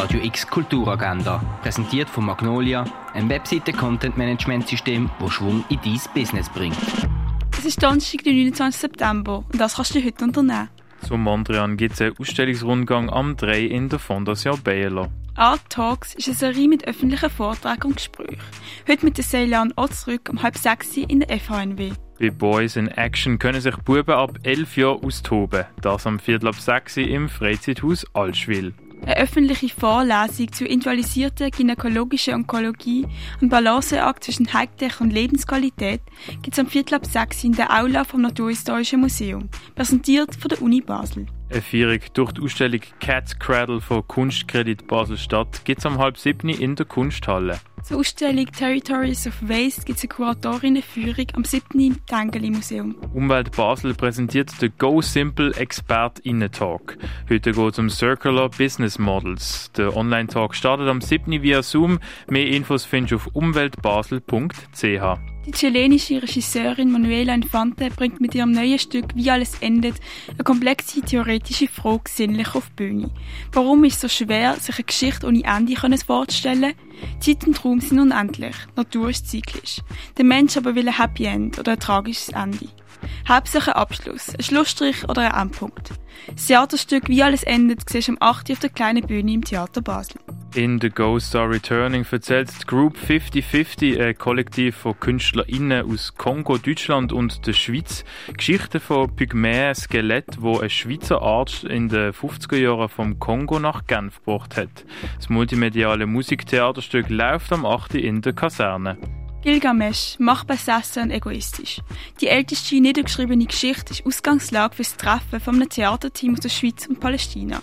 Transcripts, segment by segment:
Radio X Kulturagenda, präsentiert von Magnolia, ein Webseite-Content-Management-System, das Schwung in dein Business bringt. Es ist Donnerstag, der 29. September und das kannst du heute unternehmen. Zum Mondrian gibt es einen Ausstellungsrundgang am 3 in der Fondation Baylor. Art Talks ist eine Serie mit öffentlichen Vorträgen und Gesprächen. Heute mit der Ceylan Ozrück um halb sechs in der FHNW. Bei Boys in Action können sich Buben ab 11 Jahren austoben. Das am Viertel ab 6 im Freizeithaus Allschwil. Eine öffentliche Vorlesung zur individualisierten gynäkologischen Onkologie und Balanceakt zwischen Hightech und Lebensqualität gibt es am Viertel ab 6 in der Aula vom Naturhistorischen Museum, präsentiert von der Uni Basel. Eine Feierung durch die Ausstellung Cat's Cradle von Kunstkredit Basel-Stadt gibt es am halb siebten in der Kunsthalle. Zur Ausstellung Territories of Waste gibt es eine Kuratorinnenführung am 7. im Tengeli Museum. Umwelt Basel präsentiert den Go Simple Expert Talk. Heute geht es um Circular Business Models. Der Online-Talk startet am 7. via Zoom. Mehr Infos findest du auf umweltbasel.ch. Die chilenische Regisseurin Manuela Infante bringt mit ihrem neuen Stück Wie alles endet eine komplexe theoretische Frage sinnlich auf die Bühne. Warum ist es so schwer, sich eine Geschichte ohne Ende vorzustellen? Zeit und Raum sind unendlich, Natur ist zyklisch. Der Mensch aber will ein Happy End oder ein tragisches Ende. Hauptsache Abschluss, ein Schlussstrich oder ein Endpunkt. Das Theaterstück Wie alles endet siehst du am 8. auf der kleinen Bühne im Theater Basel. In The Ghost Are Returning erzählt die Group 5050, ein Kollektiv von KünstlerInnen aus Kongo, Deutschland und der Schweiz, Geschichten von Pygmäen Skelett, wo ein Schweizer Arzt in den 50er Jahren vom Kongo nach Genf gebracht hat. Das multimediale Musiktheaterstück läuft am 8. in der Kaserne. Gilgamesch, machtbesessen und egoistisch. Die älteste niedergeschriebene Geschichte ist Ausgangslage für das Treffen von einem Theaterteam aus der Schweiz und Palästina.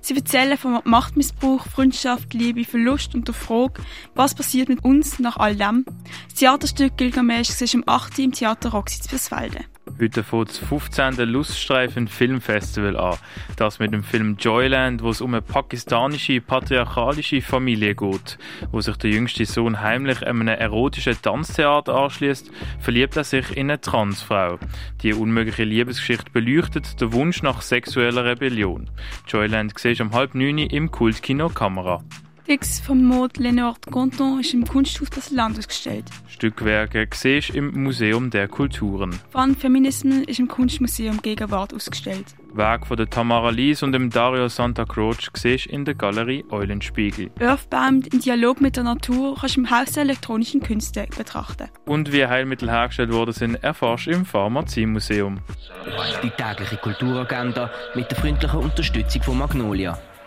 Sie erzählen vom Machtmissbrauch, Freundschaft, Liebe, Verlust und der Frage, was passiert mit uns nach all dem. Das Theaterstück Gilgamesch ist am 8. im Theater Roxy zu Versfelden. Heute fängt das 15. Luststreifen Filmfestival an. Das mit dem Film Joyland, wo es um eine pakistanische patriarchalische Familie geht. Wo sich der jüngste Sohn heimlich einem erotischen Tanztheater anschließt, verliebt er sich in eine Transfrau. Die unmögliche Liebesgeschichte beleuchtet den Wunsch nach sexueller Rebellion. Joyland siehst am halb neun im Kultkino Kamera. Fix vom Mode Leonard Conton ist im Kunsthaus Basel-Land ausgestellt. Stückwerke siehst im Museum der Kulturen. Van Feminism ist im Kunstmuseum Gegenwart ausgestellt. Werk von der Tamara Lies und dem Dario Santa Croce siehst in der Galerie Eulenspiegel. Earthbound in Dialog mit der Natur kannst du im Haus der elektronischen Künste betrachten. Und wie Heilmittel hergestellt worden sind, erfährst du im Pharmaziemuseum. Die tägliche Kulturagenda mit der freundlichen Unterstützung von Magnolia